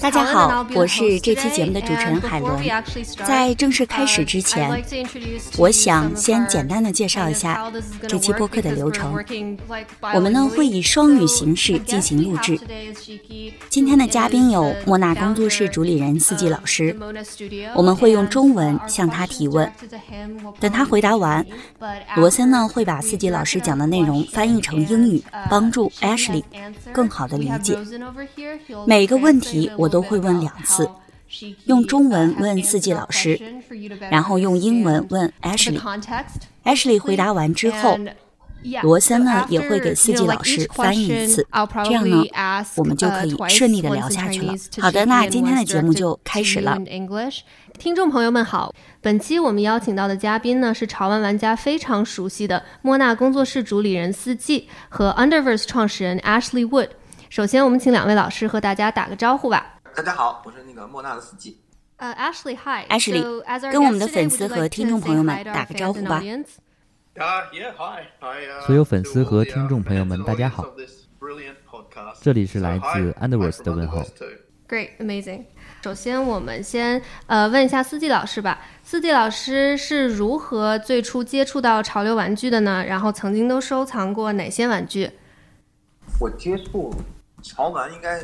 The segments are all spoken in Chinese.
大家好，我是这期节目的主持人海伦。在正式开始之前，我想先简单的介绍一下这期播客的流程。我们呢会以双语形式进行录制。今天的嘉宾有莫纳工作室主理人四季老师，我们会用中文向他提问。等他回答完，罗森呢会把四季老师讲的内容翻译成英语，帮助 Ashley 更好的理解。每个问题我都会问两次，用中文问四季老师，然后用英文问 Ashley。Ashley 回答完之后，罗森呢也会给四季老师翻译一次，这样呢我们就可以顺利的聊下去了。好的，那今天的节目就开始了。听众朋友们好，本期我们邀请到的嘉宾呢是潮玩玩家非常熟悉的莫纳工作室主理人四季和 Underverse 创始人 Ashley Wood。首先，我们请两位老师和大家打个招呼吧。大家好，我是那个莫纳的司机。呃，Ashley，Hi，Ashley，跟我们的粉丝和听众朋友们打个招呼吧。所有粉丝和听众朋友们，大家好。这里是来自 Underverse 的问候。Great，amazing。首先，我们先呃问一下四季老师吧。四季老师是如何最初接触到潮流玩具的呢？然后曾经都收藏过哪些玩具？我接触。潮玩应该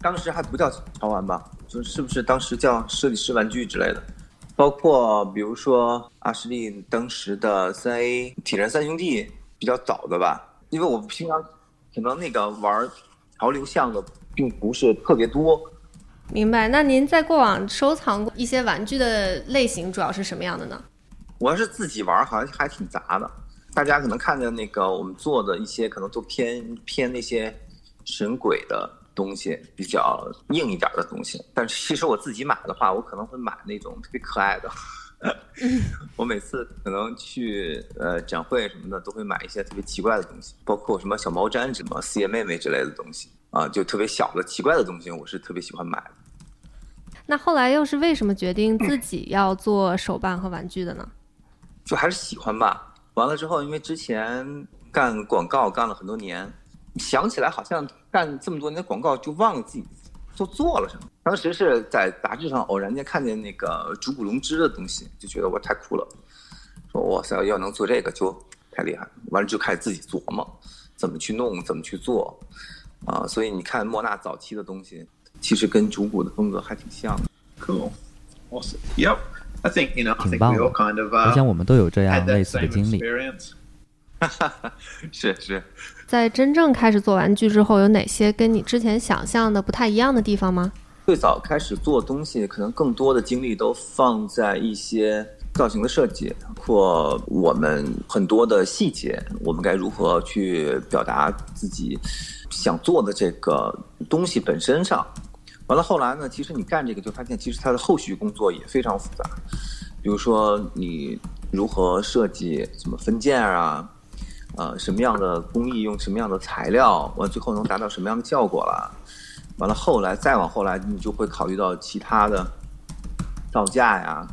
当时还不叫潮玩吧？就是不是当时叫设计师玩具之类的？包括比如说阿什利当时的三 A 铁人三兄弟比较早的吧？因为我平常可能那个玩潮流项的并不是特别多。明白。那您在过往收藏过一些玩具的类型主要是什么样的呢？我要是自己玩，好像还挺杂的。大家可能看见那个我们做的一些，可能都偏偏那些。神鬼的东西比较硬一点的东西，但是其实我自己买的话，我可能会买那种特别可爱的。我每次可能去呃展会什么的，都会买一些特别奇怪的东西，包括什么小毛毡、什么四叶妹妹之类的东西啊，就特别小的奇怪的东西，我是特别喜欢买的。那后来又是为什么决定自己要做手办和玩具的呢？就还是喜欢吧。完了之后，因为之前干广告干了很多年。想起来好像干这么多年的广告，就忘了自己做做了什么。当时是在杂志上偶然间看见那个竹骨龙之的东西，就觉得我太酷了，说哇塞，要能做这个就太厉害了。完了就开始自己琢磨怎么去弄，怎么去做啊。所以你看莫纳早期的东西，其实跟竹骨的风格还挺像的。Cool, awesome. Yep, I think you know, I think we all kind of. 我想我们都有这样类似的经历。哈哈哈，是是。在真正开始做玩具之后，有哪些跟你之前想象的不太一样的地方吗？最早开始做东西，可能更多的精力都放在一些造型的设计，或我们很多的细节，我们该如何去表达自己想做的这个东西本身上。完了后来呢，其实你干这个就发现，其实它的后续工作也非常复杂，比如说你如何设计什么分件啊。呃，什么样的工艺用什么样的材料，完最后能达到什么样的效果了？完了后来再往后来，你就会考虑到其他的造价呀，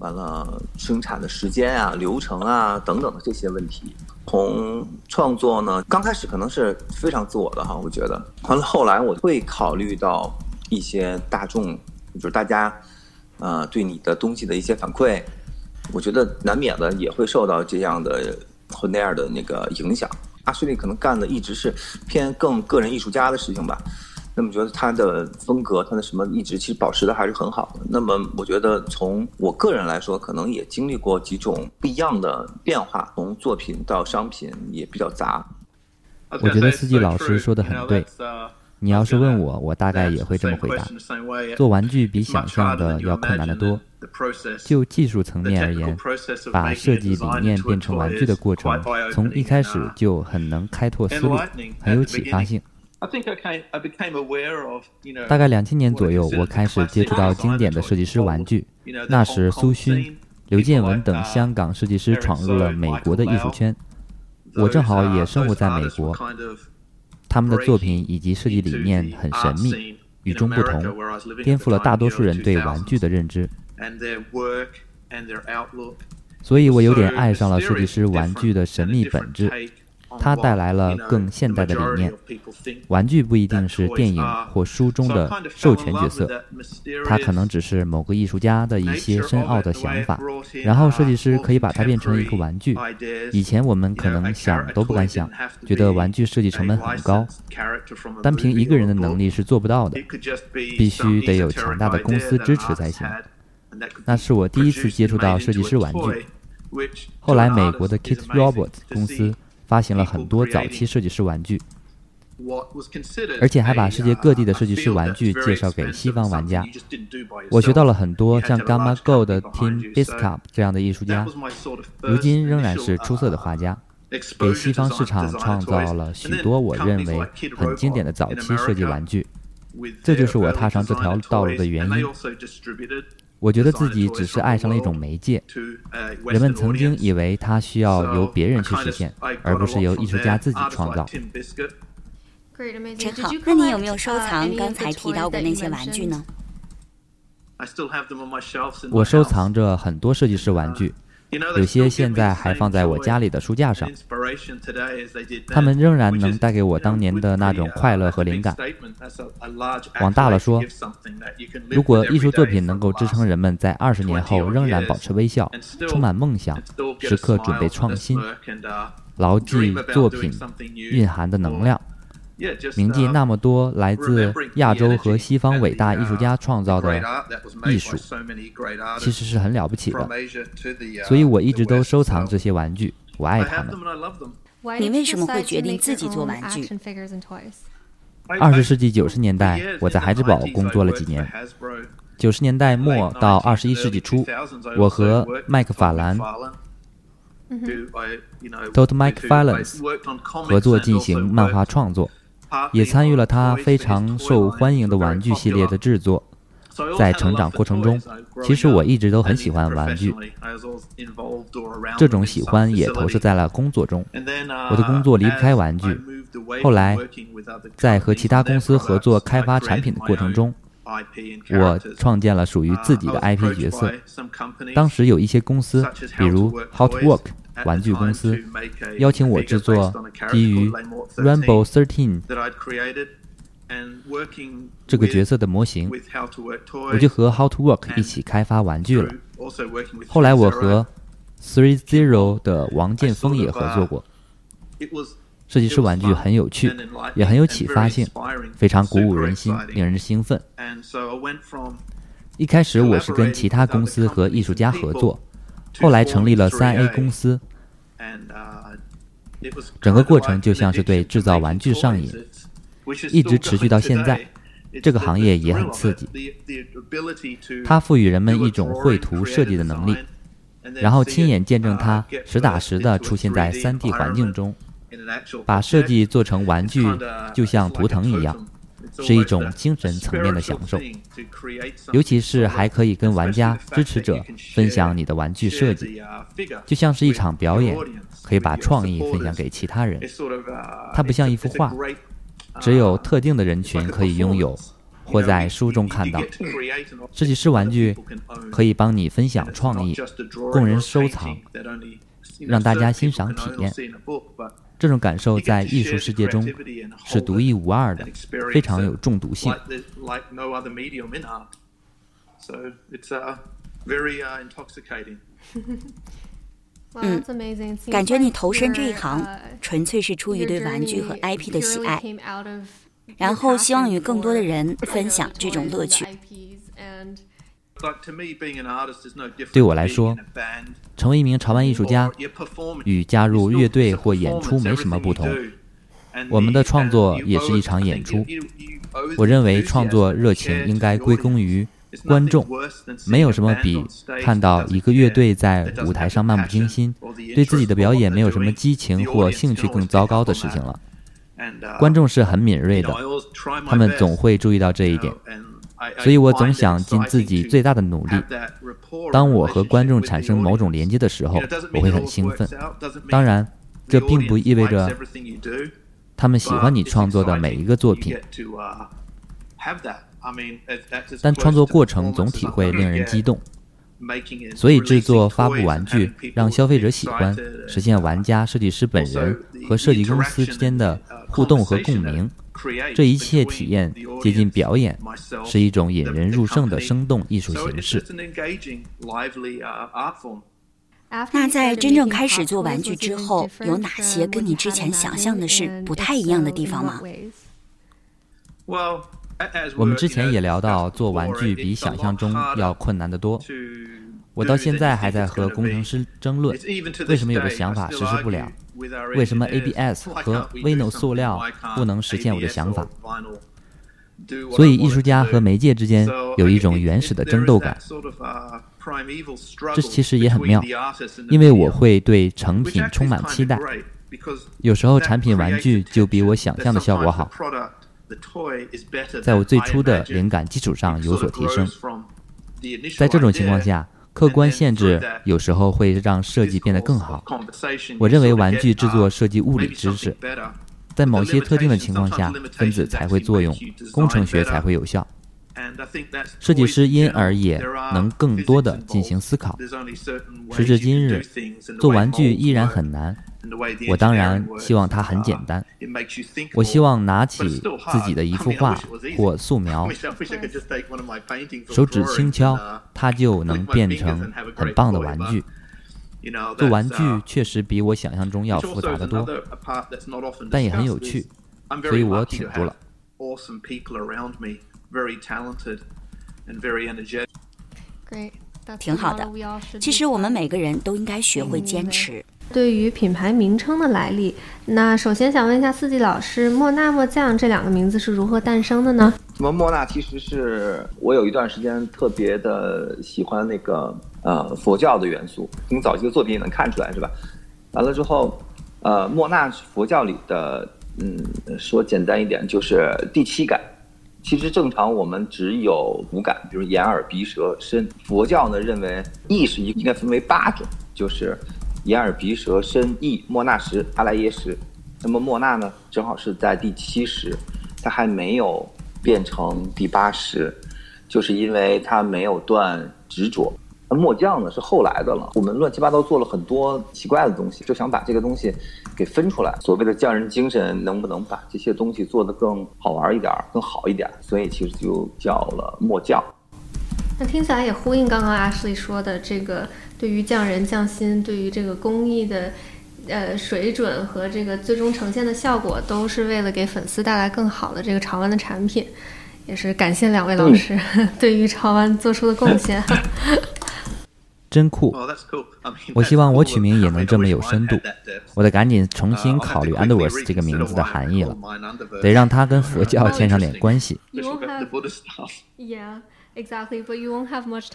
完了生产的时间啊、流程啊等等的这些问题。从创作呢，刚开始可能是非常自我的哈，我觉得。完了后来我会考虑到一些大众，就是大家呃对你的东西的一些反馈，我觉得难免的也会受到这样的。和那样的那个影响，阿什利可能干的一直是偏更个人艺术家的事情吧。那么觉得他的风格，他的什么一直其实保持的还是很好的。那么我觉得从我个人来说，可能也经历过几种不一样的变化，从作品到商品也比较杂。我觉得四季老师说的很对。你要是问我，我大概也会这么回答：做玩具比想象的要困难得多。就技术层面而言，把设计理念变成玩具的过程，从一开始就很能开拓思路，很有启发性。大概两千年左右，我开始接触到经典的设计师玩具。那时，苏勋、刘建文等香港设计师闯入了美国的艺术圈，我正好也生活在美国。他们的作品以及设计理念很神秘、与众不同，颠覆了大多数人对玩具的认知。所以我有点爱上了设计师玩具的神秘本质。它带来了更现代的理念。玩具不一定是电影或书中的授权角色，它可能只是某个艺术家的一些深奥的想法，然后设计师可以把它变成一个玩具。以前我们可能想都不敢想，觉得玩具设计成本很高，单凭一个人的能力是做不到的，必须得有强大的公司支持才行。那是我第一次接触到设计师玩具。后来，美国的 Kit Roberts 公司发行了很多早期设计师玩具，而且还把世界各地的设计师玩具介绍给西方玩家。我学到了很多，像 Gamma Go 的 Tim Biscup 这样的艺术家，如今仍然是出色的画家，给西方市场创造了许多我认为很经典的早期设计玩具。这就是我踏上这条道路的原因。我觉得自己只是爱上了一种媒介。人们曾经以为它需要由别人去实现，而不是由艺术家自己创造。真好。那你有没有收藏刚才提到的那些玩具呢？我收藏着很多设计师玩具。有些现在还放在我家里的书架上，他们仍然能带给我当年的那种快乐和灵感。往大了说，如果艺术作品能够支撑人们在二十年后仍然保持微笑、充满梦想、时刻准备创新、牢记作品蕴含的能量。铭记那么多来自亚洲和西方伟大艺术家创造的艺术，其实是很了不起的。所以我一直都收藏这些玩具，我爱他们。你为什么会决定自己做玩具？二十世纪九十年代，我在孩之宝工作了几年。九十年代末到二十一世纪初，我和麦克法兰 （Todd McFarlane） 合作进行漫画创作。也参与了他非常受欢迎的玩具系列的制作。在成长过程中，其实我一直都很喜欢玩具。这种喜欢也投射在了工作中。我的工作离不开玩具。后来，在和其他公司合作开发产品的过程中，我创建了属于自己的 IP 角色。当时有一些公司，比如 Hot Work。玩具公司邀请我制作基于 Rainbow Thirteen 这个角色的模型，我就和 How to Work 一起开发玩具了。后来我和 Three Zero 的王建峰也合作过。设计师玩具很有趣，也很有启发性，非常鼓舞人心，令人兴奋。一开始我是跟其他公司和艺术家合作。后来成立了三 A 公司，整个过程就像是对制造玩具上瘾，一直持续到现在。这个行业也很刺激，它赋予人们一种绘图设计的能力，然后亲眼见证它实打实的出现在 3D 环境中，把设计做成玩具，就像图腾一样。是一种精神层面的享受，尤其是还可以跟玩家、支持者分享你的玩具设计，就像是一场表演，可以把创意分享给其他人。它不像一幅画，只有特定的人群可以拥有，或在书中看到。设计师玩具可以帮你分享创意，供人收藏，让大家欣赏体验。这种感受在艺术世界中是独一无二的，非常有中毒性。嗯，感觉你投身这一行，纯粹是出于对玩具和 IP 的喜爱，然后希望与更多的人分享这种乐趣。对我来说，成为一名潮玩艺术家与加入乐队或演出没什么不同。我们的创作也是一场演出。我认为创作热情应该归功于观众。没有什么比看到一个乐队在舞台上漫不经心，对自己的表演没有什么激情或兴趣更糟糕的事情了。观众是很敏锐的，他们总会注意到这一点。所以我总想尽自己最大的努力。当我和观众产生某种连接的时候，我会很兴奋。当然，这并不意味着他们喜欢你创作的每一个作品，但创作过程总体会令人激动。所以制作发布玩具，让消费者喜欢，实现玩家、设计师本人和设计公司之间的互动和共鸣。这一切体验接近表演，是一种引人入胜的生动艺术形式。那在真正开始做玩具之后，有哪些跟你之前想象的是不太一样的地方吗？我们之前也聊到，做玩具比想象中要困难得多。我到现在还在和工程师争论，为什么有的想法实施不了？为什么 ABS 和 Vinyl 塑料不能实现我的想法？所以艺术家和媒介之间有一种原始的争斗感。这其实也很妙，因为我会对成品充满期待。有时候产品玩具就比我想象的效果好，在我最初的灵感基础上有所提升。在这种情况下。客观限制有时候会让设计变得更好。我认为玩具制作涉及物理知识，在某些特定的情况下，分子才会作用，工程学才会有效。设计师因而也能更多的进行思考。时至今日，做玩具依然很难。我当然希望它很简单。我希望拿起自己的一幅画或素描，手指轻敲，它就能变成很棒的玩具。做玩具确实比我想象中要复杂的多，但也很有趣，所以我挺住了。挺好的。其实我们每个人都应该学会坚持。对于品牌名称的来历，那首先想问一下四季老师，莫纳莫酱这两个名字是如何诞生的呢？什么莫纳？其实是我有一段时间特别的喜欢那个呃佛教的元素，从早期的作品也能看出来，是吧？完了之后，呃，莫纳佛教里的，嗯，说简单一点就是第七感。其实正常我们只有五感，比如眼耳鼻舌身。佛教呢认为意识应应该分为八种，就是。眼耳鼻舌身意莫那识阿赖耶识，那么莫那呢，正好是在第七识，它还没有变成第八识，就是因为它没有断执着。那墨匠呢是后来的了，我们乱七八糟做了很多奇怪的东西，就想把这个东西给分出来。所谓的匠人精神，能不能把这些东西做得更好玩一点、更好一点？所以其实就叫了墨匠。那听起来也呼应刚刚 Ashley 说的这个。对于匠人匠心，对于这个工艺的，呃水准和这个最终呈现的效果，都是为了给粉丝带来更好的这个潮玩的产品，也是感谢两位老师 对于潮玩做出的贡献。真酷！我希望我取名也能这么有深度。我得赶紧重新考虑 Underworth 这个名字的含义了，得让它跟佛教 牵上点关系。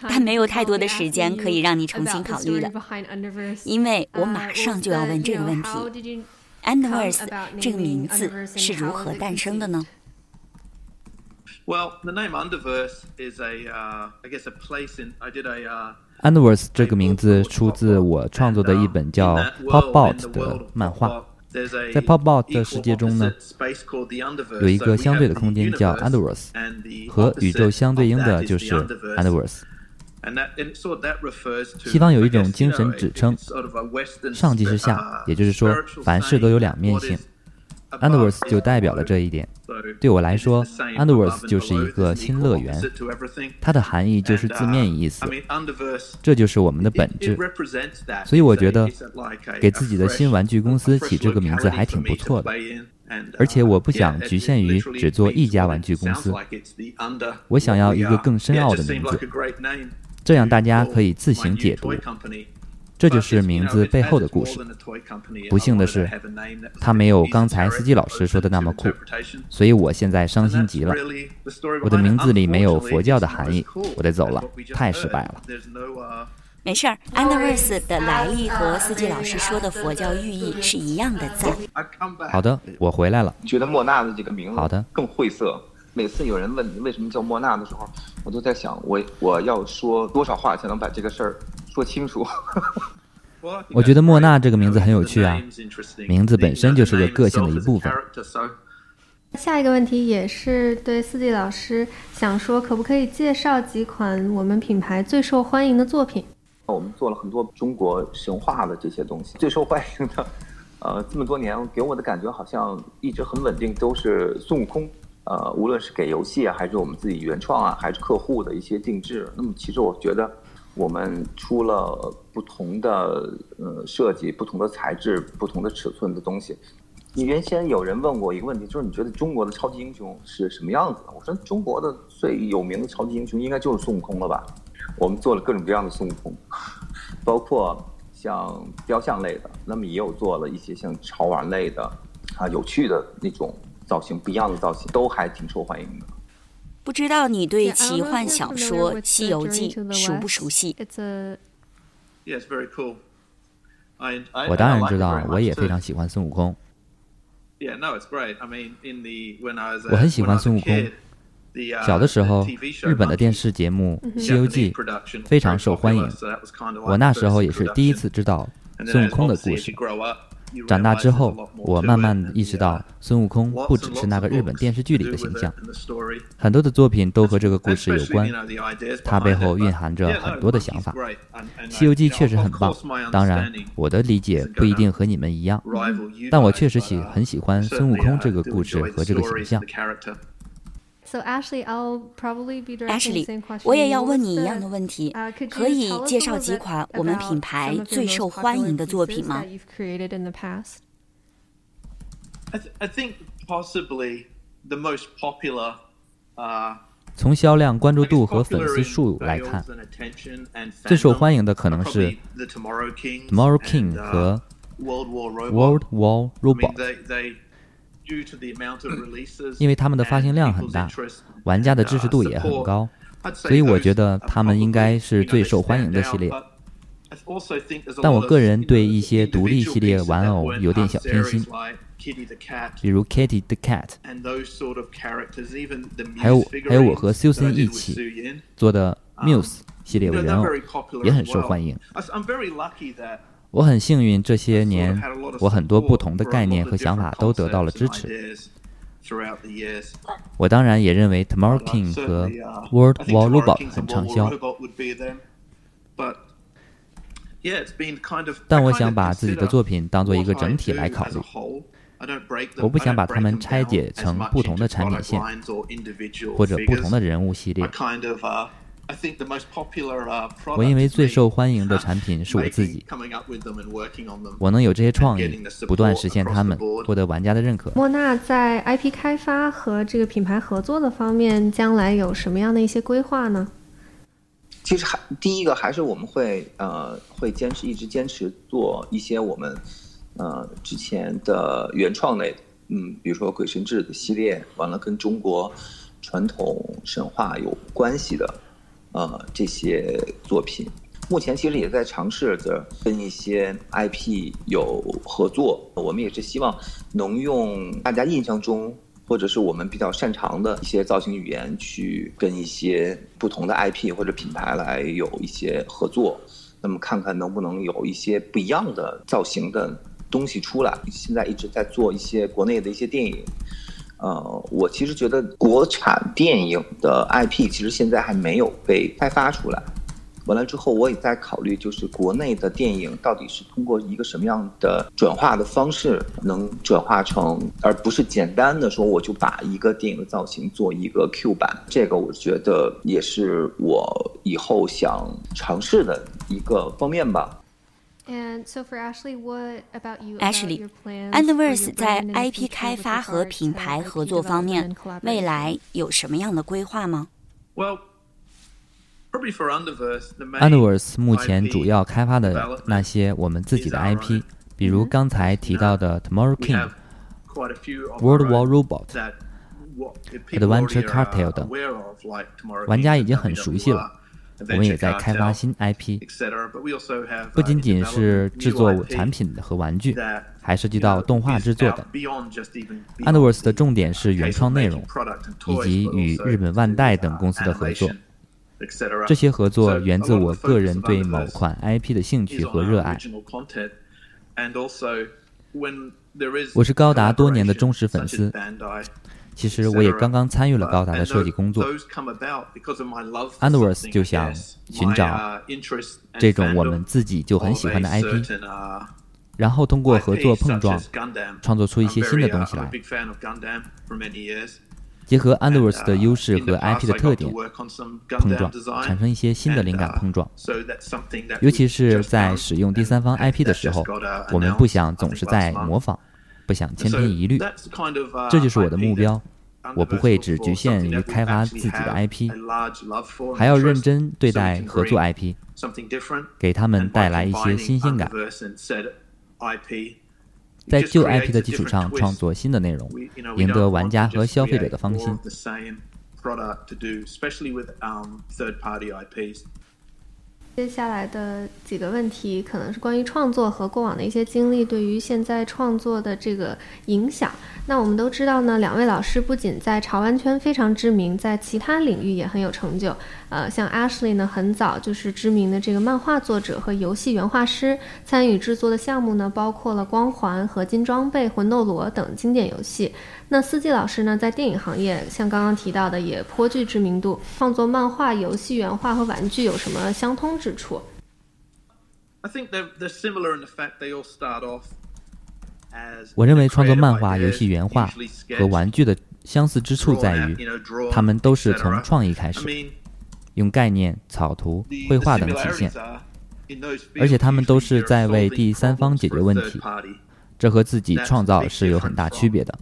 但没有太多的时间可以让你重新考虑了，因为我马上就要问这个问题：Underverse 这个名字是如何诞生的呢？Underverse 这个名字出自我创作的一本叫《Pop Out》的漫画。在 Pop-Out 的世界中呢，有一个相对的空间叫 Underverse，和宇宙相对应的就是 Underverse。西方有一种精神指称，上即是下，也就是说，凡事都有两面性。Underverse 就代表了这一点。对我来说，Underverse 就是一个新乐园，它的含义就是字面意思，这就是我们的本质。所以我觉得，给自己的新玩具公司起这个名字还挺不错的。而且我不想局限于只做一家玩具公司，我想要一个更深奥的名字，这样大家可以自行解读。这就是名字背后的故事。不幸的是，他没有刚才司机老师说的那么酷，所以我现在伤心极了。我的名字里没有佛教的含义，我得走了，太失败了。没事儿，Underverse 的来历和司机老师说的佛教寓意是一样的，赞。好的，我回来了。觉得莫娜的这个名字好的更晦涩。每次有人问你为什么叫莫娜的时候，我都在想，我我要说多少话才能把这个事儿。说清楚。我觉得莫娜这个名字很有趣啊，名字本身就是个个性的一部分。下一个问题也是对四季老师想说，可不可以介绍几款我们品牌最受欢迎的作品？我们做了很多中国神话的这些东西，最受欢迎的，呃，这么多年给我的感觉好像一直很稳定，都是孙悟空。呃，无论是给游戏啊，还是我们自己原创啊，还是客户的一些定制，那么其实我觉得我们出了不同的呃设计、不同的材质、不同的尺寸的东西。你原先有人问过一个问题，就是你觉得中国的超级英雄是什么样子的？我说中国的最有名的超级英雄应该就是孙悟空了吧？我们做了各种各样的孙悟空，包括像雕像类的，那么也有做了一些像潮玩类的啊，有趣的那种造型，不一样的造型都还挺受欢迎的。不知道你对奇幻小说《西游记》熟不熟悉？我当然知道，我也非常喜欢孙悟空。我很喜欢孙悟空。小的时候，日本的电视节目《西游记》非常受欢迎。我那时候也是第一次知道孙悟空的故事。长大之后，我慢慢意识到，孙悟空不只是那个日本电视剧里的形象，很多的作品都和这个故事有关。它背后蕴含着很多的想法。《西游记》确实很棒，当然，我的理解不一定和你们一样，但我确实喜很喜欢孙悟空这个故事和这个形象。So Ashley, I'll probably be Ashley，我也要问你一样的问题，可以介绍几款我们品牌最受欢迎的作品吗？I think possibly the most popular. 从销量、关注度和粉丝数来看，最受欢迎的可能是 Tomorrow King 和 World War Robot。因为他们的发行量很大，玩家的支持度也很高，所以我觉得他们应该是最受欢迎的系列。但我个人对一些独立系列玩偶有点小偏心，比如 Kitty the Cat，还有还有我和 Susan 一起做的 Muse 系列玩偶也很受欢迎。我很幸运，这些年我很多不同的概念和想法都得到了支持。我当然也认为 Tomorrow King 和 World War Robot 很畅销。但我想把自己的作品当做一个整体来考虑。我不想把它们拆解成不同的产品线，或者不同的人物系列。我认为最受欢迎的 产品是我自己。我能有这些创意，不断实现他们，获得玩家的认可。莫纳在 IP 开发和这个品牌合作的方面，将来有什么样的一些规划呢？其实还第一个还是我们会呃会坚持一直坚持做一些我们呃之前的原创类，嗯，比如说鬼神志的系列，完了跟中国传统神话有关系的。呃，这些作品目前其实也在尝试着跟一些 IP 有合作。我们也是希望能用大家印象中或者是我们比较擅长的一些造型语言，去跟一些不同的 IP 或者品牌来有一些合作。那么看看能不能有一些不一样的造型的东西出来。现在一直在做一些国内的一些电影。呃，我其实觉得国产电影的 IP 其实现在还没有被开发出来。完了之后，我也在考虑，就是国内的电影到底是通过一个什么样的转化的方式，能转化成，而不是简单的说我就把一个电影的造型做一个 Q 版。这个我觉得也是我以后想尝试的一个方面吧。Ashley，Underverse 在 IP 开发和品牌合作方面，未来有什么样的规划吗？Underverse 目前主要开发的那些我们自己的 IP，比如刚才提到的 Tomorrow King、World War Robot、Adventure Cartel 等，玩家已经很熟悉了。我们也在开发新 IP，不仅仅是制作产品和玩具，还涉及到动画制作等。Underverse 的重点是原创内容，以及与日本万代等公司的合作。这些合作源自我个人对某款 IP 的兴趣和热爱。我是高达多年的忠实粉丝。其实我也刚刚参与了高达的设计工作。Underworth 就想寻找这种我们自己就很喜欢的 IP，然后通过合作碰撞，创作出一些新的东西来。结合 Underworth 的优势和 IP 的特点碰撞，产生一些新的灵感碰撞。尤其是在使用第三方 IP 的时候，我们不想总是在模仿。不想千篇一律，这就是我的目标。我不会只局限于开发自己的 IP，还要认真对待合作 IP，给他们带来一些新鲜感。在旧 IP 的基础上创作新的内容，赢得玩家和消费者的芳心。接下来的几个问题可能是关于创作和过往的一些经历对于现在创作的这个影响。那我们都知道呢，两位老师不仅在潮玩圈非常知名，在其他领域也很有成就。呃，像 Ashley 呢，很早就是知名的这个漫画作者和游戏原画师，参与制作的项目呢，包括了《光环》《合金装备》《魂斗罗》等经典游戏。那四季老师呢，在电影行业，像刚刚提到的，也颇具知名度。创作漫画、游戏原画和玩具有什么相通之处？我认为创作漫画、游戏原画和玩具的相似之处在于，他们都是从创意开始，用概念、草图、绘画等体现，而且他们都是在为第三方解决问题，这和自己创造是有很大区别的。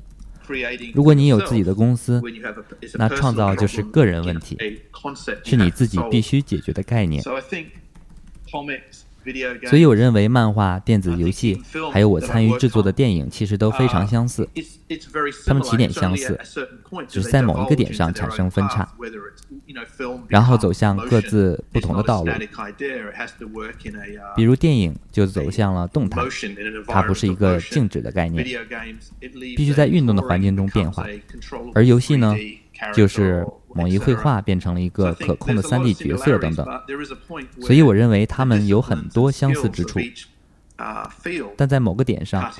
如果你有自己的公司，那创造就是个人问题，是你自己必须解决的概念。所以我认为漫画、电子游戏，还有我参与制作的电影，其实都非常相似。它们起点相似，只是在某一个点上产生分叉，然后走向各自不同的道路。比如电影就走向了动态，它不是一个静止的概念，必须在运动的环境中变化。而游戏呢？就是某一绘画变成了一个可控的 3D 角色等等，所以我认为他们有很多相似之处，但在某个点上，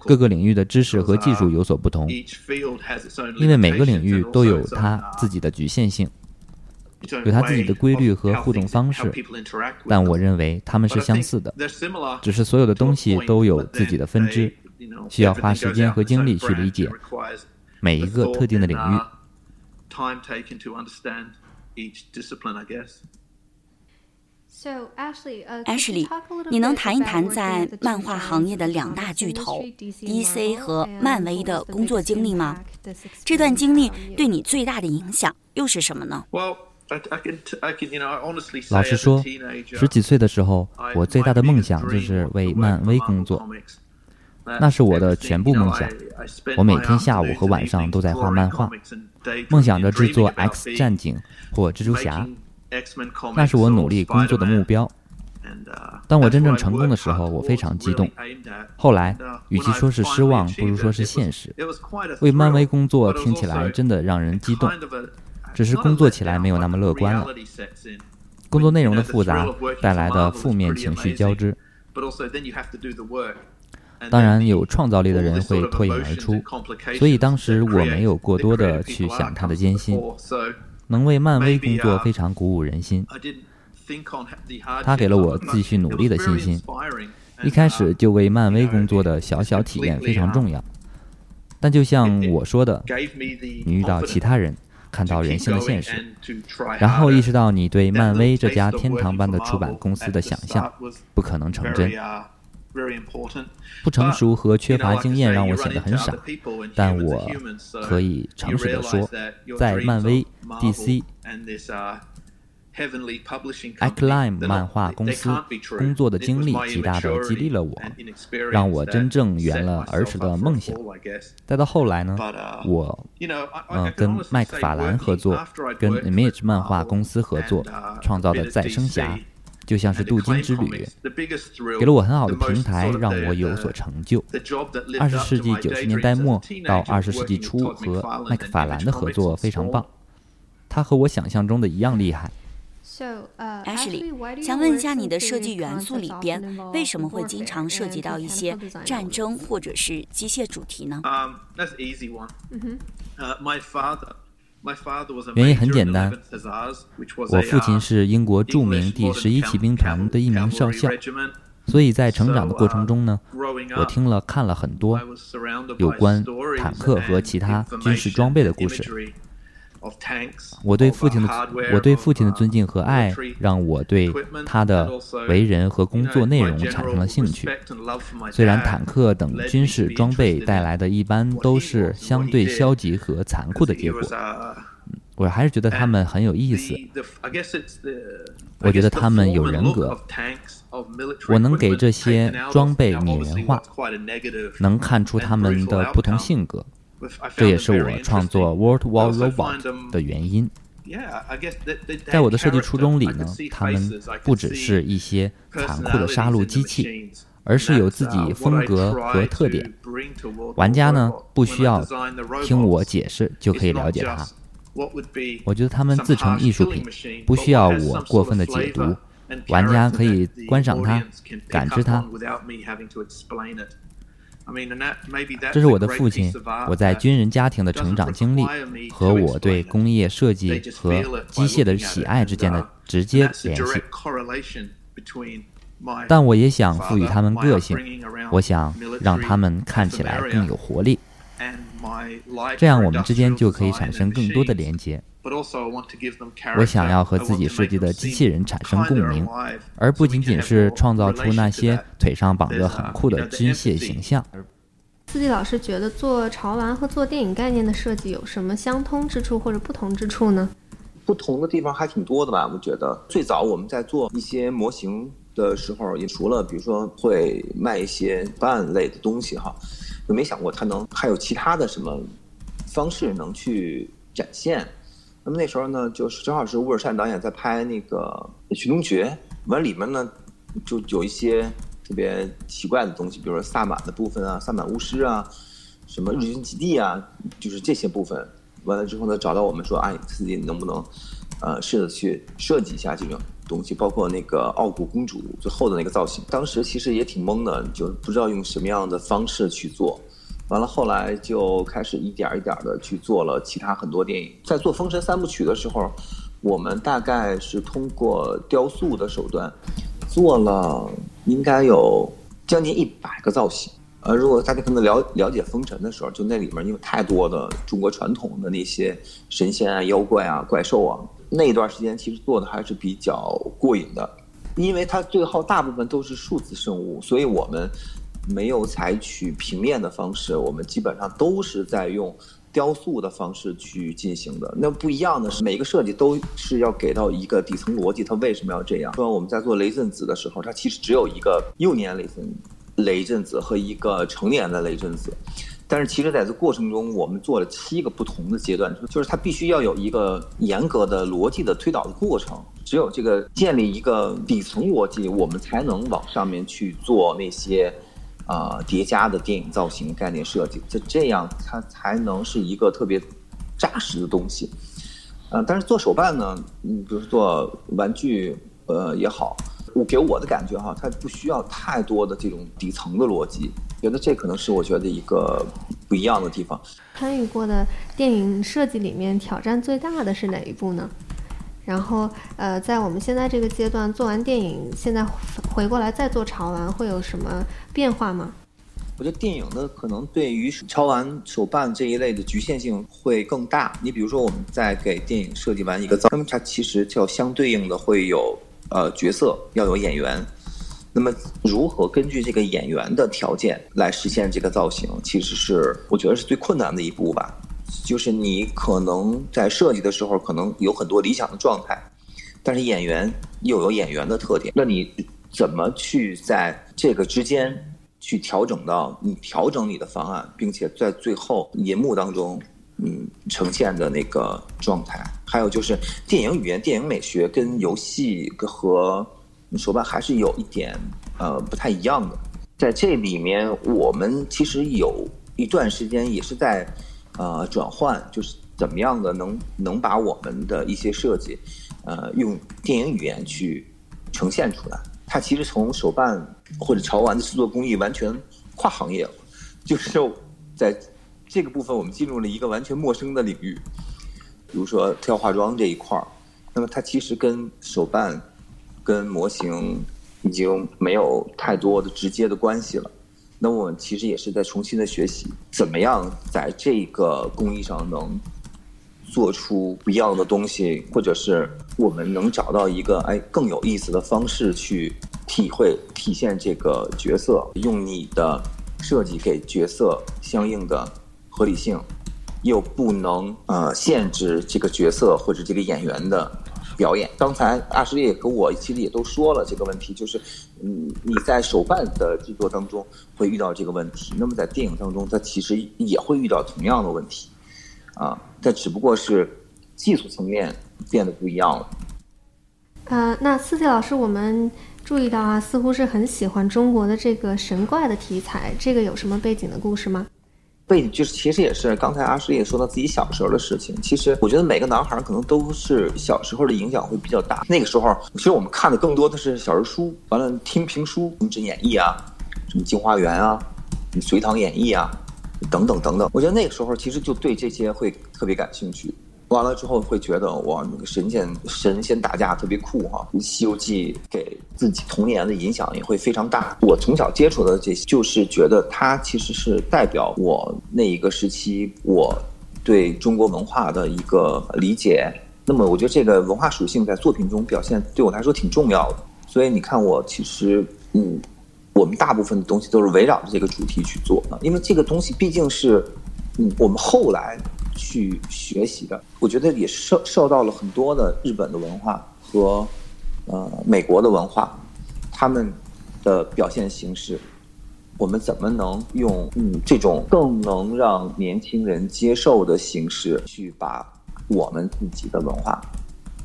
各个领域的知识和技术有所不同，因为每个领域都有它自己的局限性，有它自己的规律和互动方式，但我认为他们是相似的，只是所有的东西都有自己的分支。需要花时间和精力去理解每一个特定的领域。Ashley，你能谈一谈在漫画行业的两大巨头 DC 和漫威的工作经历吗？这段经历对你最大的影响又是什么呢？老实说，十几岁的时候，我最大的梦想就是为漫威工作。那是我的全部梦想。我每天下午和晚上都在画漫画，梦想着制作《X 战警》或《蜘蛛侠》。那是我努力工作的目标。当我真正成功的时候，我非常激动。后来，与其说是失望，不如说是现实。为漫威工作听起来真的让人激动，只是工作起来没有那么乐观了。工作内容的复杂带来的负面情绪交织。当然，有创造力的人会脱颖而出，所以当时我没有过多的去想他的艰辛。能为漫威工作非常鼓舞人心，他给了我继续努力的信心。一开始就为漫威工作的小小体验非常重要，但就像我说的，你遇到其他人，看到人性的现实，然后意识到你对漫威这家天堂般的出版公司的想象不可能成真。不成熟和缺乏经验让我显得很傻，但我可以诚实的说，在漫威、DC、Acclaim 漫画公司工作的经历，极大的激励了我，让我真正圆了儿时的梦想。再到后来呢，我嗯跟麦克法兰合作，跟 Image 漫画公司合作，创造的再生侠。就像是镀金之旅，给了我很好的平台，让我有所成就。二十世纪九十年代末到二十世纪初和麦克法兰的合作非常棒，他和我想象中的一样厉害。Ashley，想问一下你的设计元素里边为什么会经常涉及到一些战争或者是机械主题呢？原因很简单，我父亲是英国著名第十一骑兵团的一名少校，所以在成长的过程中呢，我听了看了很多有关坦克和其他军事装备的故事。我对父亲的我对父亲的尊敬和爱，让我对他的为人和工作内容产生了兴趣。虽然坦克等军事装备带来的一般都是相对消极和残酷的结果，我还是觉得他们很有意思。我觉得他们有人格。我能给这些装备拟人化，能看出他们的不同性格。这也是我创作 World War Robot 的原因。在我的设计初衷里呢，他们不只是一些残酷的杀戮机器，而是有自己风格和特点。玩家呢，不需要听我解释就可以了解它。我觉得他们自成艺术品，不需要我过分的解读，玩家可以观赏它，感知它。这是我的父亲，我在军人家庭的成长经历和我对工业设计和机械的喜爱之间的直接联系。但我也想赋予他们个性，我想让他们看起来更有活力，这样我们之间就可以产生更多的连接。我想要和自己设计的机器人产生共鸣，而不仅仅是创造出那些腿上绑着很酷的机械形象。四季老师觉得做潮玩和做电影概念的设计有什么相通之处或者不同之处呢？不同的地方还挺多的吧？我觉得最早我们在做一些模型的时候，也除了比如说会卖一些办类的东西哈，就没想过他能还有其他的什么方式能去展现。那么那时候呢，就是正好是乌尔善导演在拍那个《寻龙诀》，完里面呢就有一些特别奇怪的东西，比如说萨满的部分啊，萨满巫师啊，什么日军基地啊，就是这些部分。完了之后呢，找到我们说，哎，自己能不能呃试着去设计一下这种东西，包括那个傲骨公主最后的那个造型。当时其实也挺懵的，就不知道用什么样的方式去做。完了，后来就开始一点一点的去做了其他很多电影。在做《封神三部曲》的时候，我们大概是通过雕塑的手段，做了应该有将近一百个造型。呃，如果大家可能了了解《封神》的时候，就那里面因为太多的中国传统的那些神仙啊、妖怪啊、怪兽啊，那一段时间其实做的还是比较过瘾的，因为它最后大部分都是数字生物，所以我们。没有采取平面的方式，我们基本上都是在用雕塑的方式去进行的。那不一样的是，每一个设计都是要给到一个底层逻辑，它为什么要这样？说我们在做雷震子的时候，它其实只有一个幼年雷震雷震子和一个成年的雷震子，但是其实在这过程中，我们做了七个不同的阶段，就是它必须要有一个严格的逻辑的推导的过程。只有这个建立一个底层逻辑，我们才能往上面去做那些。啊，叠加的电影造型概念设计，就这样它才能是一个特别扎实的东西。呃，但是做手办呢，嗯，比如做玩具，呃也好，我给我的感觉哈，它不需要太多的这种底层的逻辑，觉得这可能是我觉得一个不一样的地方。参与过的电影设计里面，挑战最大的是哪一部呢？然后，呃，在我们现在这个阶段做完电影，现在回过来再做潮玩，会有什么变化吗？我觉得电影呢，可能对于潮玩手办这一类的局限性会更大。你比如说，我们在给电影设计完一个造，那么它其实就相对应的会有呃角色要有演员，那么如何根据这个演员的条件来实现这个造型，其实是我觉得是最困难的一步吧。就是你可能在设计的时候，可能有很多理想的状态，但是演员又有演员的特点，那你怎么去在这个之间去调整到你调整你的方案，并且在最后银幕当中，嗯，呈现的那个状态？还有就是电影语言、电影美学跟游戏和手办还是有一点呃不太一样的。在这里面，我们其实有一段时间也是在。呃转换，就是怎么样的能能把我们的一些设计，呃，用电影语言去呈现出来。它其实从手办或者潮玩的制作工艺完全跨行业了，就是在这个部分我们进入了一个完全陌生的领域，比如说特效化妆这一块儿，那么它其实跟手办、跟模型已经没有太多的直接的关系了。那我们其实也是在重新的学习，怎么样在这个工艺上能做出不一样的东西，或者是。我们能找到一个哎更有意思的方式去体会体现这个角色，用你的设计给角色相应的合理性，又不能呃限制这个角色或者这个演员的表演。刚才阿什利和我其实也都说了这个问题，就是嗯你在手办的制作当中会遇到这个问题，那么在电影当中它其实也会遇到同样的问题，啊，但只不过是技术层面。变得不一样了。呃，那四 T 老师，我们注意到啊，似乎是很喜欢中国的这个神怪的题材，这个有什么背景的故事吗？背景就是，其实也是刚才阿诗也说到自己小时候的事情。其实我觉得每个男孩可能都是小时候的影响会比较大。那个时候，其实我们看的更多的是小人书，完了听评书，什么《演义》啊，什么《镜花缘》啊，《隋唐演义》啊，等等等等。我觉得那个时候其实就对这些会特别感兴趣。完了之后会觉得哇，那个神仙神仙打架特别酷哈，《西游记》给自己童年的影响也会非常大。我从小接触的这些，就是觉得它其实是代表我那一个时期我对中国文化的一个理解。那么我觉得这个文化属性在作品中表现对我来说挺重要的。所以你看，我其实嗯，我们大部分的东西都是围绕着这个主题去做的，因为这个东西毕竟是嗯我们后来。去学习的，我觉得也受受到了很多的日本的文化和呃美国的文化，他们的表现形式，我们怎么能用嗯这种更能让年轻人接受的形式去把我们自己的文化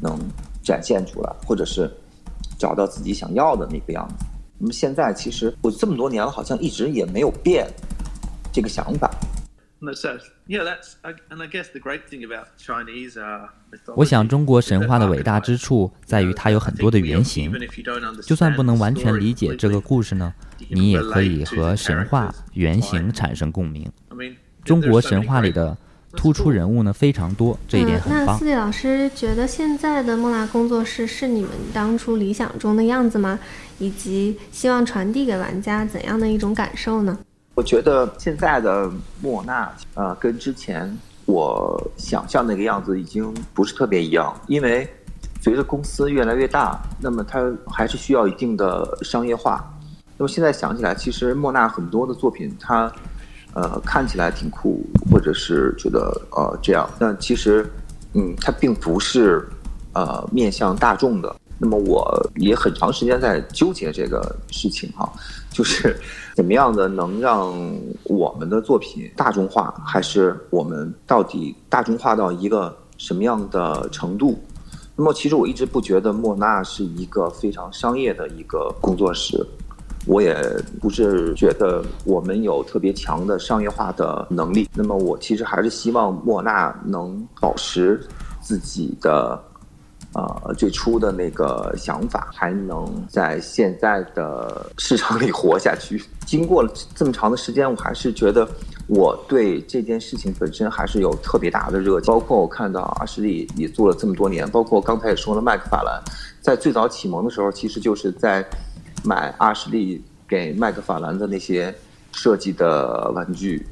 能展现出来，或者是找到自己想要的那个样子？那么现在其实我这么多年了，好像一直也没有变这个想法。我想，中国神话的伟大之处在于它有很多的原型。就算不能完全理解这个故事呢，你也可以和神话原型产生共鸣。中国神话里的突出人物呢非常多，这一点很棒。那四弟老师觉得现在的莫纳工作室是你们当初理想中的样子吗？以及希望传递给玩家怎样的一种感受呢？我觉得现在的莫纳，呃，跟之前我想象那个样子已经不是特别一样，因为随着公司越来越大，那么它还是需要一定的商业化。那么现在想起来，其实莫纳很多的作品，它呃看起来挺酷，或者是觉得呃这样，但其实嗯，它并不是呃面向大众的。那么我也很长时间在纠结这个事情哈，就是怎么样的能让我们的作品大众化，还是我们到底大众化到一个什么样的程度？那么其实我一直不觉得莫纳是一个非常商业的一个工作室，我也不是觉得我们有特别强的商业化的能力。那么我其实还是希望莫纳能保持自己的。呃，最初的那个想法还能在现在的市场里活下去。经过了这么长的时间，我还是觉得我对这件事情本身还是有特别大的热情。包括我看到阿什利也做了这么多年，包括刚才也说了，麦克法兰在最早启蒙的时候，其实就是在买阿什利给麦克法兰的那些设计的玩具。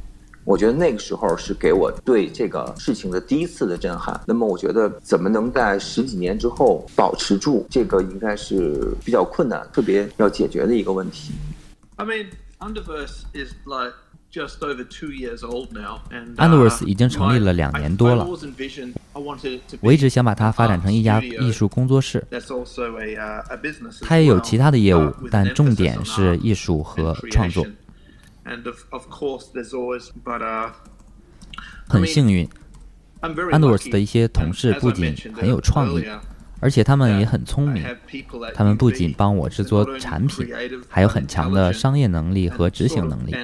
我觉得那个时候是给我对这个事情的第一次的震撼。那么，我觉得怎么能在十几年之后保持住这个，应该是比较困难、特别要解决的一个问题。I mean, Underverse is like just over two years old now, and Underverse 已经成立了两年多了。我一直想把它发展成一家艺术工作室。它也有其他的业务，但重点是艺术和创作。很幸运，Underworld 的一些同事不仅很有创意，而且他们也很聪明。他们不仅帮我制作产品，还有很强的商业能力和执行能力。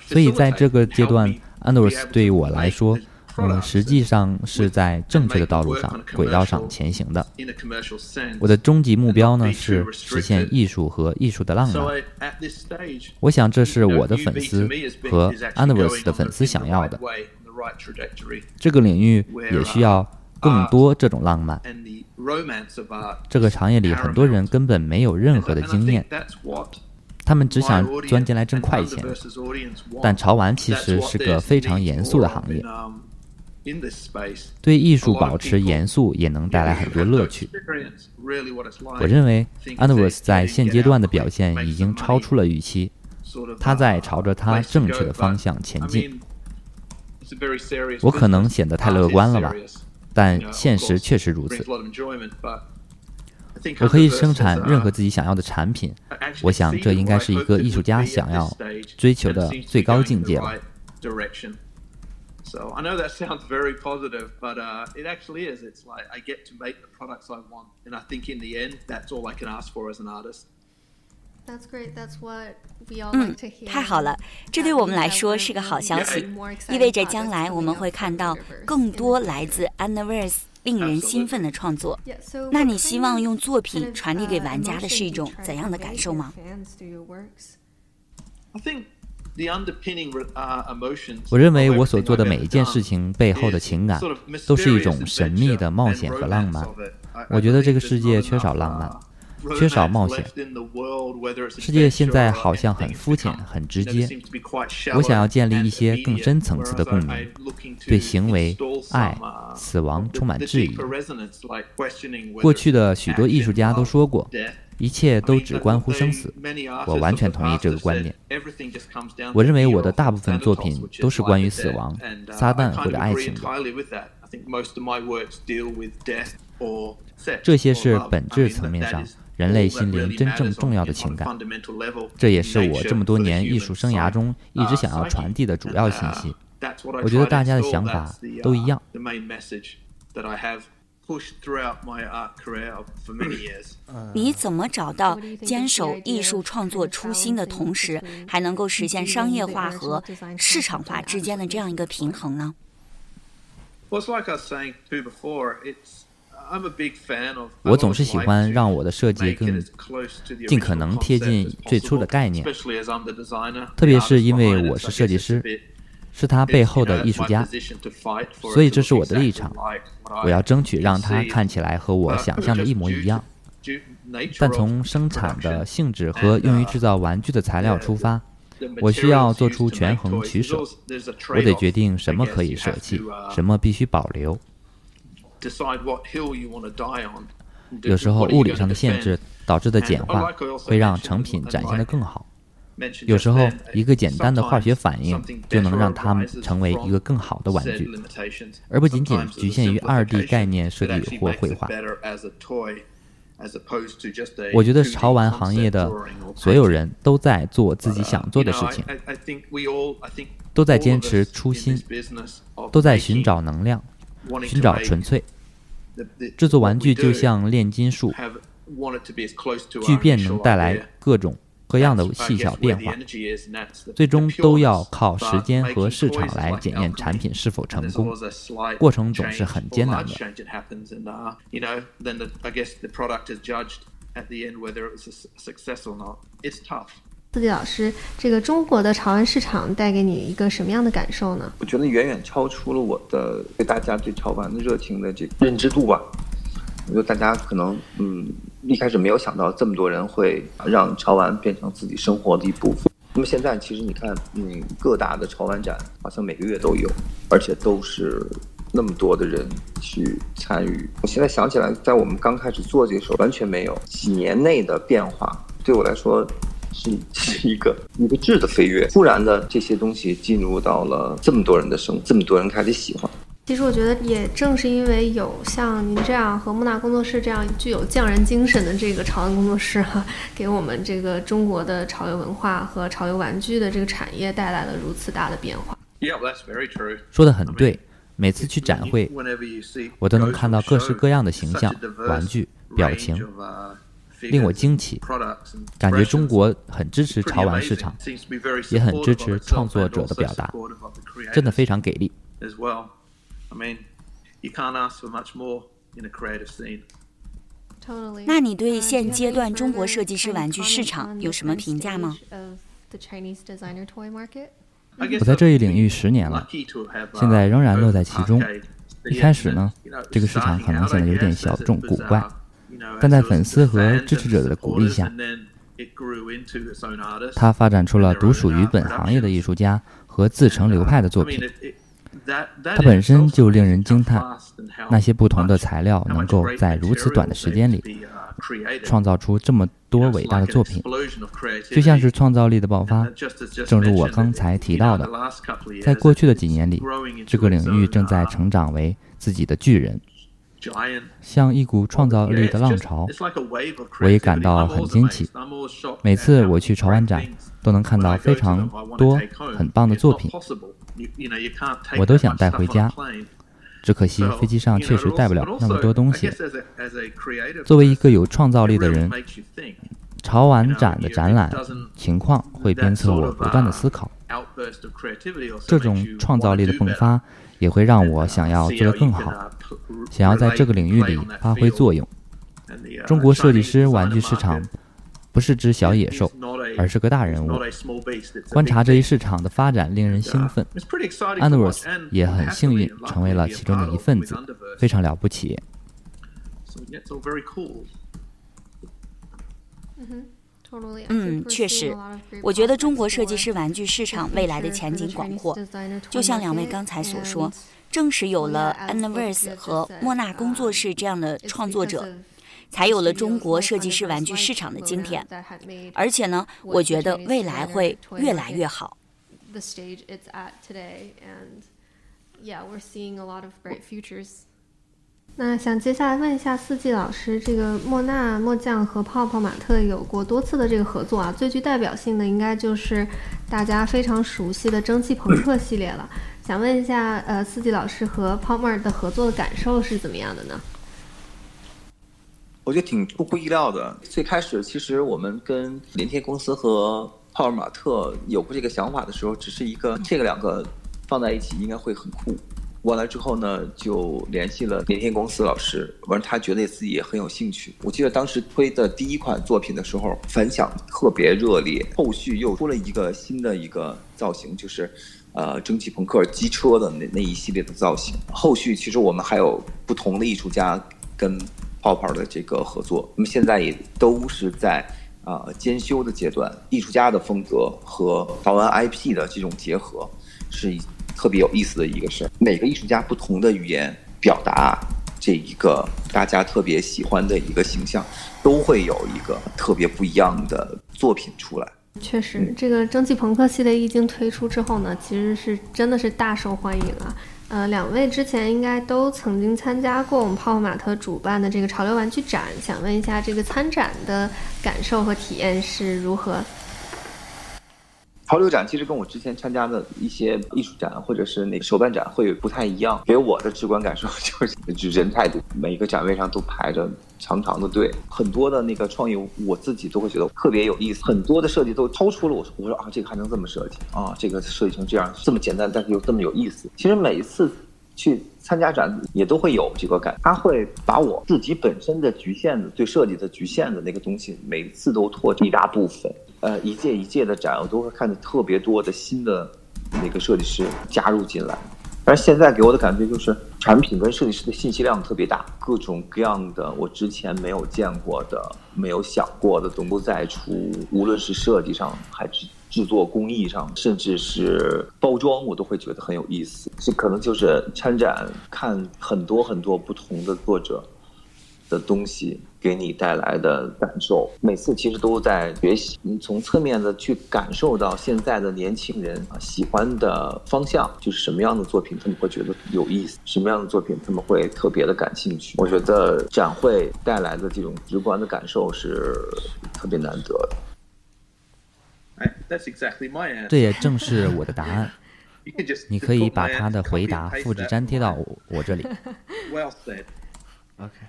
所以在这个阶段，Underworld 对于我来说，嗯，实际上是在正确的道路上、轨道上前行的。我的终极目标呢是实现艺术和艺术的浪漫。我想这是我的粉丝和 Universe 的粉丝想要的。这个领域也需要更多这种浪漫。这个行业里很多人根本没有任何的经验。他们只想钻进来挣快钱，但潮玩其实是个非常严肃的行业。对艺术保持严肃也能带来很多乐趣。我认为 a n d r e s 在现阶段的表现已经超出了预期，他在朝着他正确的方向前进。我可能显得太乐观了吧，但现实确实如此。我可以生产任何自己想要的产品，我想这应该是一个艺术家想要追求的最高境界了。So I know that sounds very positive, but uh, it actually is. It's like I get to make the products I want, and I think in the end, that's all I can ask for as an artist. That's great. That's what we all to hear. 嗯，太好了，这对我们来说是个好消息，意味着将来我们会看到更多来自 Universe 令人兴奋的创作。那你希望用作品传递给玩家的是一种怎样的感受吗？我认为我所做的每一件事情背后的情感，都是一种神秘的冒险和浪漫。我觉得这个世界缺少浪漫。缺少冒险，世界现在好像很肤浅、很直接。我想要建立一些更深层次的共鸣，对行为、爱、死亡充满质疑。过去的许多艺术家都说过，一切都只关乎生死。我完全同意这个观点。我认为我的大部分作品都是关于死亡、撒旦或者爱情的。这些是本质层面上。人类心灵真正重要的情感，这也是我这么多年艺术生涯中一直想要传递的主要信息。我觉得大家的想法都一样。你怎么找到坚守艺术创作初心的同时，还能够实现商业化和市场化之间的这样一个平衡呢？我总是喜欢让我的设计更尽可能贴近最初的概念，特别是因为我是设计师，是他背后的艺术家，所以这是我的立场。我要争取让它看起来和我想象的一模一样。但从生产的性质和用于制造玩具的材料出发，我需要做出权衡取舍。我得决定什么可以舍弃，什么必须保留。有时候物理上的限制导致的简化会让成品展现得更好。有时候一个简单的化学反应就能让它们成为一个更好的玩具，而不仅仅局限于二 D 概念设计或绘画。我觉得潮玩行业的所有人都在做自己想做的事情，都在坚持初心，都在寻找能量。寻找纯粹。制作玩具就像炼金术，聚变能带来各种各样的细小变化，最终都要靠时间和市场来检验产品是否成功。过程总是很艰难的。四季老师，这个中国的潮玩市场带给你一个什么样的感受呢？我觉得远远超出了我的对大家对潮玩的热情的这个认知度吧。我觉得大家可能嗯一开始没有想到这么多人会让潮玩变成自己生活的一部分。那么现在其实你看，嗯，各大的潮玩展好像每个月都有，而且都是那么多的人去参与。我现在想起来，在我们刚开始做这个时候，完全没有几年内的变化。对我来说。是 是一个一个质的飞跃，突然的这些东西进入到了这么多人的生，这么多人开始喜欢。其实我觉得也正是因为有像您这样和木纳工作室这样具有匠人精神的这个潮玩工作室哈，给我们这个中国的潮流文化和潮流玩具的这个产业带来了如此大的变化。说的很对，每次去展会，我都能看到各式各样的形象、玩具、表情。令我惊奇，感觉中国很支持潮玩市场，也很支持创作者的表达，真的非常给力。I mean, you can't ask for much more in a creative scene. 那你对现阶段中国设计师玩具市场有什么评价吗？我在这一领域十年了，现在仍然乐在其中。一开始呢，这个市场可能显得有点小众古怪，但在粉丝和支持者的鼓励下，它发展出了独属于本行业的艺术家和自成流派的作品。它本身就令人惊叹，那些不同的材料能够在如此短的时间里创造出这么多伟大的作品，就像是创造力的爆发。正如我刚才提到的，在过去的几年里，这个领域正在成长为自己的巨人，像一股创造力的浪潮。我也感到很惊奇，每次我去潮玩展，都能看到非常多很棒的作品。我都想带回家，只可惜飞机上确实带不了那么多东西。作为一个有创造力的人，潮玩展的展览情况会鞭策我不断的思考。这种创造力的迸发也会让我想要做得更好，想要在这个领域里发挥作用。中国设计师玩具市场。不是只小野兽，而是个大人物。观察这一市场的发展令人兴奋。Underverse 也很幸运成为了其中的一份子，非常了不起。嗯，确实，我觉得中国设计师玩具市场未来的前景广阔。就像两位刚才所说，正是有了 Underverse 和莫纳工作室这样的创作者。才有了中国设计师玩具市场的今天，而且呢，我觉得未来会越来越好。那想接下来问一下四季老师，这个莫纳、莫酱和泡泡玛特有过多次的这个合作啊，最具代表性的应该就是大家非常熟悉的蒸汽朋克系列了。想问一下，呃，四季老师和泡沫的合作的感受是怎么样的呢？我觉得挺出乎意料的。最开始，其实我们跟联天公司和泡尔玛特有过这个想法的时候，只是一个这个两个放在一起应该会很酷。完了之后呢，就联系了联天公司老师，完了他觉得自己也很有兴趣。我记得当时推的第一款作品的时候，反响特别热烈。后续又出了一个新的一个造型，就是呃蒸汽朋克机车的那那一系列的造型。后续其实我们还有不同的艺术家跟。泡泡的这个合作，那么现在也都是在啊兼修的阶段。艺术家的风格和台湾 IP 的这种结合，是特别有意思的一个事儿。每个艺术家不同的语言表达这一个大家特别喜欢的一个形象，都会有一个特别不一样的作品出来。确实，这个蒸汽朋克系列一经推出之后呢，其实是真的是大受欢迎啊。呃，两位之前应该都曾经参加过我们泡泡玛特主办的这个潮流玩具展，想问一下这个参展的感受和体验是如何？潮流展其实跟我之前参加的一些艺术展或者是那个手办展会不太一样，给我的直观感受 就是人太多，每一个展位上都排着长长的队，很多的那个创意我自己都会觉得特别有意思，很多的设计都超出了我，我说啊这个还能这么设计啊，这个设计成这样这么简单，但是又这么有意思。其实每一次去参加展也都会有这个感，他会把我自己本身的局限的对设计的局限的那个东西，每次都拓一大部分。呃，一届一届的展，我都会看到特别多的新的那个设计师加入进来。而现在给我的感觉就是，产品跟设计师的信息量特别大，各种各样的我之前没有见过的、没有想过的，都在出。无论是设计上，还是制作工艺上，甚至是包装，我都会觉得很有意思。这可能就是参展看很多很多不同的作者的东西。给你带来的感受，每次其实都在学习。你从侧面的去感受到现在的年轻人啊喜欢的方向，就是什么样的作品他们会觉得有意思，什么样的作品他们会特别的感兴趣。我觉得展会带来的这种直观的感受是特别难得的。哎，That's exactly my answer。这也正是我的答案。你可以把他的回答复制粘贴到 我这里。Well said. Okay.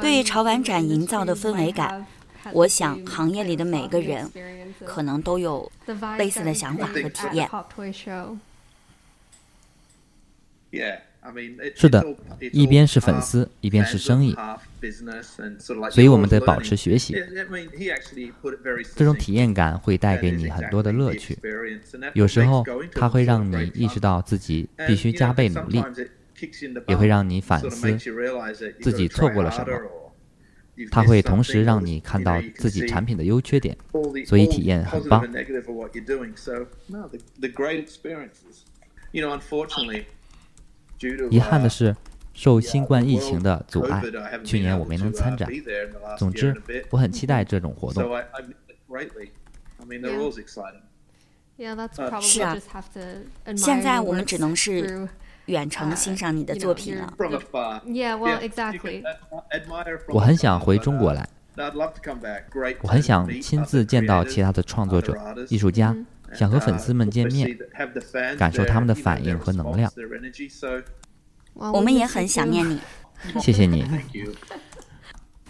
对于潮玩展营造的氛围感，我想行业里的每个人可能都有类似的想法和体验。是的，一边是粉丝，一边是生意，所以我们得保持学习。这种体验感会带给你很多的乐趣，有时候它会让你意识到自己必须加倍努力，也会让你反思自己错过了什么。它会同时让你看到自己产品的优缺点，所以体验很棒。遗憾的是，受新冠疫情的阻碍，去年我没能参展。总之，我很期待这种活动。是啊，现在我们只能是远程欣赏你的作品了。我很想回中国来，我很想亲自见到其他的创作者、艺术家。想和粉丝们见面，感受他们的反应和能量。我们也很想念你，谢谢你。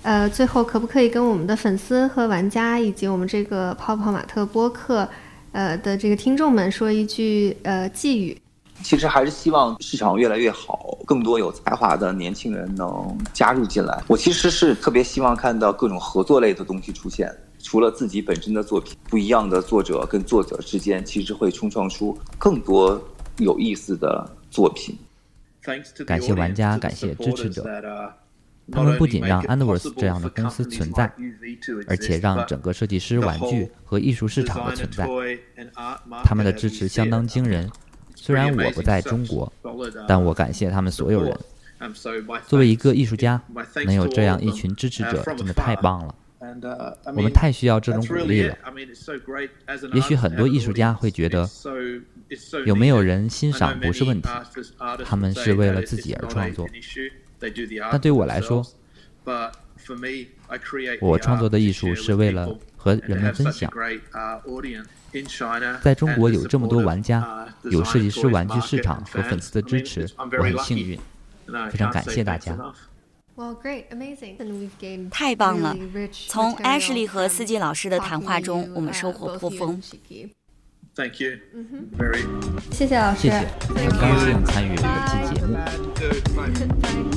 呃，最后可不可以跟我们的粉丝和玩家，以及我们这个泡泡玛特播客，呃的这个听众们说一句呃寄语？其实还是希望市场越来越好，更多有才华的年轻人能加入进来。我其实是特别希望看到各种合作类的东西出现。除了自己本身的作品，不一样的作者跟作者之间，其实会冲撞出更多有意思的作品。感谢玩家，感谢支持者，他们不仅让 Underverse 这样的公司存在，而且让整个设计师玩具和艺术市场的存在。他们的支持相当惊人。虽然我不在中国，但我感谢他们所有人。作为一个艺术家，能有这样一群支持者，真的太棒了。我们太需要这种鼓励了。也许很多艺术家会觉得，有没有人欣赏不是问题，他们是为了自己而创作。但对我来说，我创作的艺术是为了和人们分享。在中国有这么多玩家，有设计师玩具市场和粉丝的支持，我很幸运，非常感谢大家。太棒了、从 Ashley 和司机老师的谈话中我们收获颇丰。谢谢老师。很高兴参与本期节目。